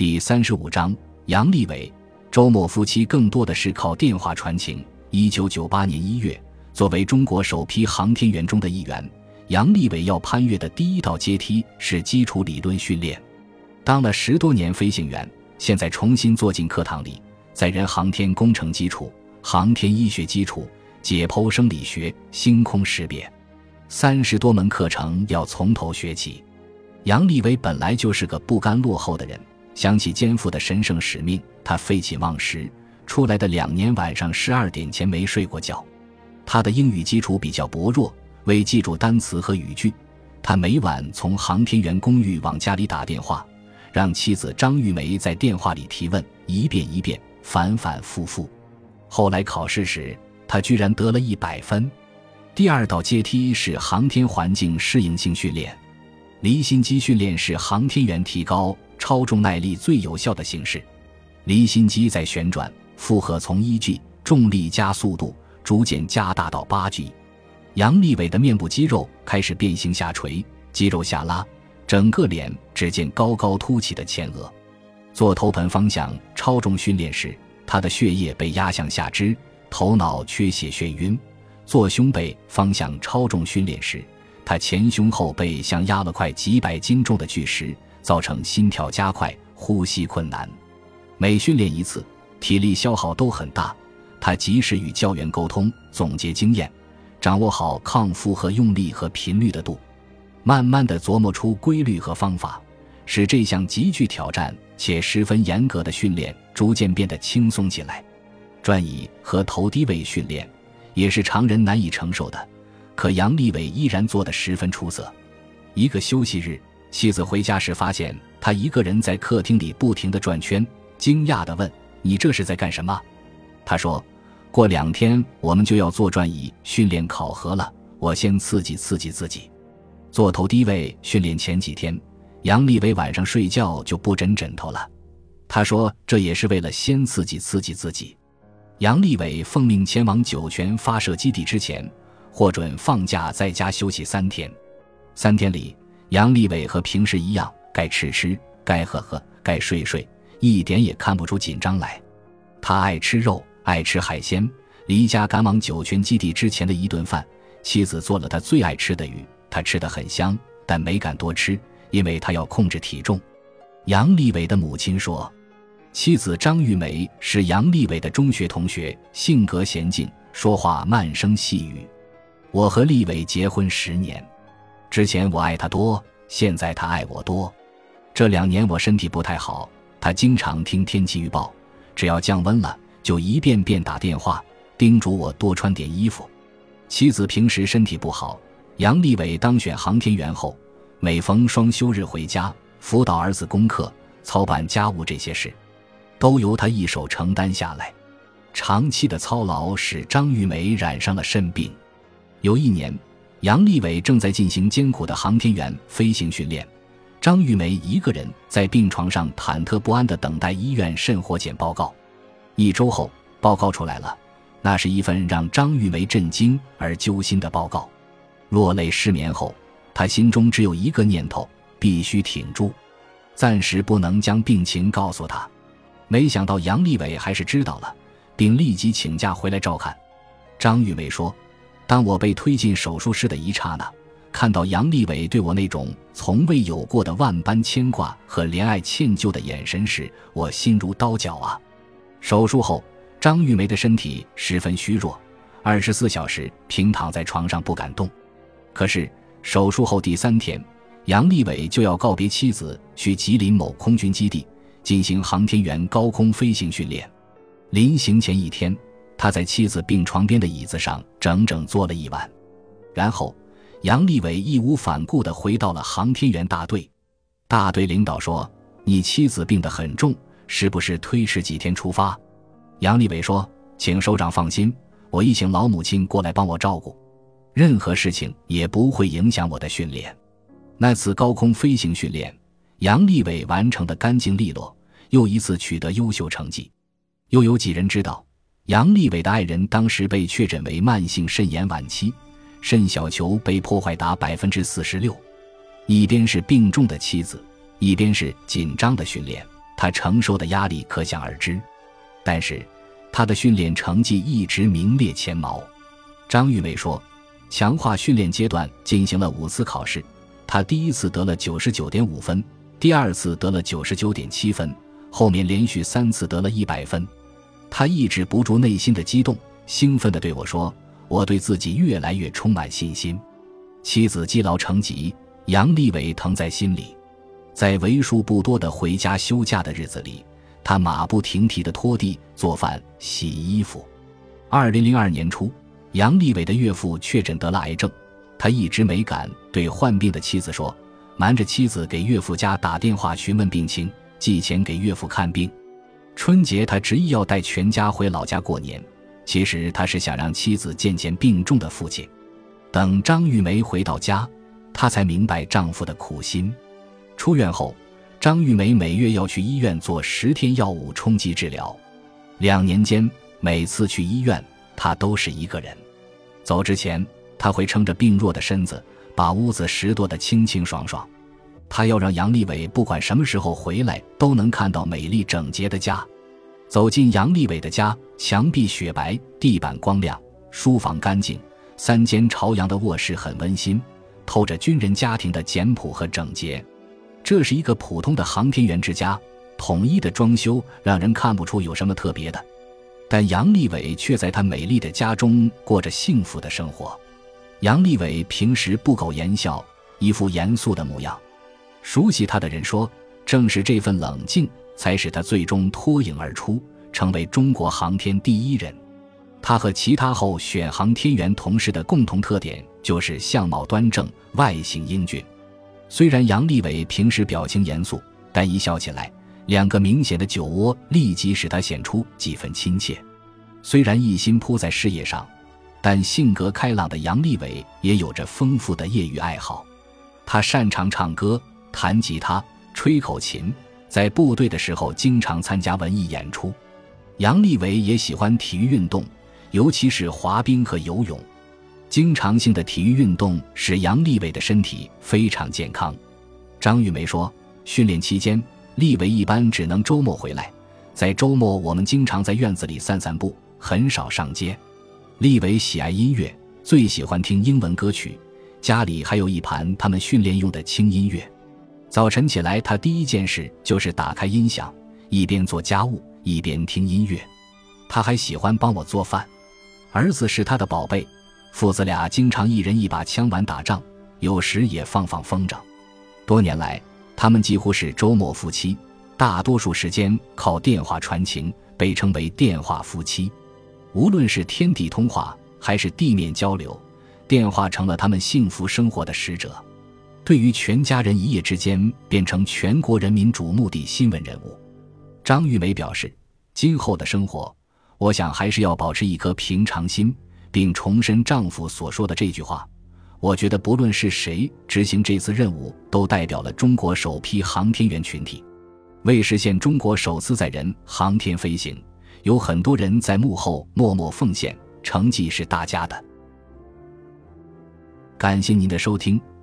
第三十五章，杨利伟、周末夫妻更多的是靠电话传情。一九九八年一月，作为中国首批航天员中的一员，杨利伟要攀越的第一道阶梯是基础理论训练。当了十多年飞行员，现在重新坐进课堂里，载人航天工程基础、航天医学基础、解剖生理学、星空识别。三十多门课程要从头学起，杨利伟本来就是个不甘落后的人，想起肩负的神圣使命，他废寝忘食，出来的两年晚上十二点前没睡过觉。他的英语基础比较薄弱，为记住单词和语句，他每晚从航天员公寓往家里打电话，让妻子张玉梅在电话里提问，一遍一遍，反反复复。后来考试时，他居然得了一百分。第二道阶梯是航天环境适应性训练，离心机训练是航天员提高超重耐力最有效的形式。离心机在旋转，负荷从一 G 重力加速度逐渐加大到八 G。杨利伟的面部肌肉开始变形下垂，肌肉下拉，整个脸只见高高凸起的前额。做头盆方向超重训练时，他的血液被压向下肢，头脑缺血眩晕。做胸背方向超重训练时，他前胸后背像压了块几百斤重的巨石，造成心跳加快、呼吸困难。每训练一次，体力消耗都很大。他及时与教员沟通，总结经验，掌握好抗负荷用力和频率的度，慢慢的琢磨出规律和方法，使这项极具挑战且十分严格的训练逐渐变得轻松起来。转椅和头低位训练。也是常人难以承受的，可杨利伟依然做得十分出色。一个休息日，妻子回家时发现他一个人在客厅里不停地转圈，惊讶地问：“你这是在干什么？”他说：“过两天我们就要做转椅训练考核了，我先刺激刺激自己。”做头低位训练前几天，杨利伟晚上睡觉就不枕枕头了。他说：“这也是为了先刺激刺激自己。”杨利伟奉命前往酒泉发射基地之前，获准放假在家休息三天。三天里，杨利伟和平时一样，该吃吃，该喝喝，该睡睡，一点也看不出紧张来。他爱吃肉，爱吃海鲜。离家赶往酒泉基地之前的一顿饭，妻子做了他最爱吃的鱼，他吃得很香，但没敢多吃，因为他要控制体重。杨利伟的母亲说。妻子张玉梅是杨利伟的中学同学，性格娴静，说话慢声细语。我和利伟结婚十年，之前我爱他多，现在他爱我多。这两年我身体不太好，他经常听天气预报，只要降温了，就一遍遍打电话叮嘱我多穿点衣服。妻子平时身体不好，杨利伟当选航天员后，每逢双休日回家辅导儿子功课、操办家务这些事。都由他一手承担下来，长期的操劳使张玉梅染上了肾病。有一年，杨利伟正在进行艰苦的航天员飞行训练，张玉梅一个人在病床上忐忑不安地等待医院肾活检报告。一周后，报告出来了，那是一份让张玉梅震惊而揪心的报告。落泪失眠后，他心中只有一个念头：必须挺住，暂时不能将病情告诉他。没想到杨利伟还是知道了，并立即请假回来照看。张玉梅说：“当我被推进手术室的一刹那，看到杨利伟对我那种从未有过的万般牵挂和怜爱歉疚的眼神时，我心如刀绞啊！”手术后，张玉梅的身体十分虚弱，二十四小时平躺在床上不敢动。可是手术后第三天，杨利伟就要告别妻子，去吉林某空军基地。进行航天员高空飞行训练，临行前一天，他在妻子病床边的椅子上整整坐了一晚。然后，杨利伟义无反顾地回到了航天员大队。大队领导说：“你妻子病得很重，是不是推迟几天出发？”杨利伟说：“请首长放心，我一请老母亲过来帮我照顾，任何事情也不会影响我的训练。”那次高空飞行训练。杨利伟完成的干净利落，又一次取得优秀成绩。又有几人知道，杨利伟的爱人当时被确诊为慢性肾炎晚期，肾小球被破坏达百分之四十六。一边是病重的妻子，一边是紧张的训练，他承受的压力可想而知。但是，他的训练成绩一直名列前茅。张玉梅说，强化训练阶段进行了五次考试，他第一次得了九十九点五分，第二次得了九十九点七分，后面连续三次得了一百分。他抑制不住内心的激动，兴奋地对我说：“我对自己越来越充满信心。”妻子积劳成疾，杨利伟疼在心里。在为数不多的回家休假的日子里，他马不停蹄地拖地、做饭、洗衣服。二零零二年初。杨利伟的岳父确诊得了癌症，他一直没敢对患病的妻子说，瞒着妻子给岳父家打电话询问病情，寄钱给岳父看病。春节他执意要带全家回老家过年，其实他是想让妻子见见病重的父亲。等张玉梅回到家，她才明白丈夫的苦心。出院后，张玉梅每月要去医院做十天药物冲击治疗，两年间每次去医院。他都是一个人，走之前他会撑着病弱的身子，把屋子拾掇得清清爽爽。他要让杨利伟不管什么时候回来，都能看到美丽整洁的家。走进杨利伟的家，墙壁雪白，地板光亮，书房干净，三间朝阳的卧室很温馨，透着军人家庭的简朴和整洁。这是一个普通的航天员之家，统一的装修让人看不出有什么特别的。但杨利伟却在他美丽的家中过着幸福的生活。杨利伟平时不苟言笑，一副严肃的模样。熟悉他的人说，正是这份冷静，才使他最终脱颖而出，成为中国航天第一人。他和其他候选航天员同事的共同特点就是相貌端正，外形英俊。虽然杨利伟平时表情严肃，但一笑起来。两个明显的酒窝立即使他显出几分亲切。虽然一心扑在事业上，但性格开朗的杨利伟也有着丰富的业余爱好。他擅长唱歌、弹吉他、吹口琴，在部队的时候经常参加文艺演出。杨利伟也喜欢体育运动，尤其是滑冰和游泳。经常性的体育运动使杨利伟的身体非常健康。张玉梅说，训练期间。利伟一般只能周末回来，在周末我们经常在院子里散散步，很少上街。利伟喜爱音乐，最喜欢听英文歌曲，家里还有一盘他们训练用的轻音乐。早晨起来，他第一件事就是打开音响，一边做家务一边听音乐。他还喜欢帮我做饭。儿子是他的宝贝，父子俩经常一人一把枪玩打仗，有时也放放风筝。多年来。他们几乎是周末夫妻，大多数时间靠电话传情，被称为“电话夫妻”。无论是天地通话还是地面交流，电话成了他们幸福生活的使者。对于全家人一夜之间变成全国人民瞩目的新闻人物，张玉梅表示：“今后的生活，我想还是要保持一颗平常心，并重申丈夫所说的这句话。”我觉得，不论是谁执行这次任务，都代表了中国首批航天员群体。为实现中国首次载人航天飞行，有很多人在幕后默默奉献，成绩是大家的。感谢您的收听，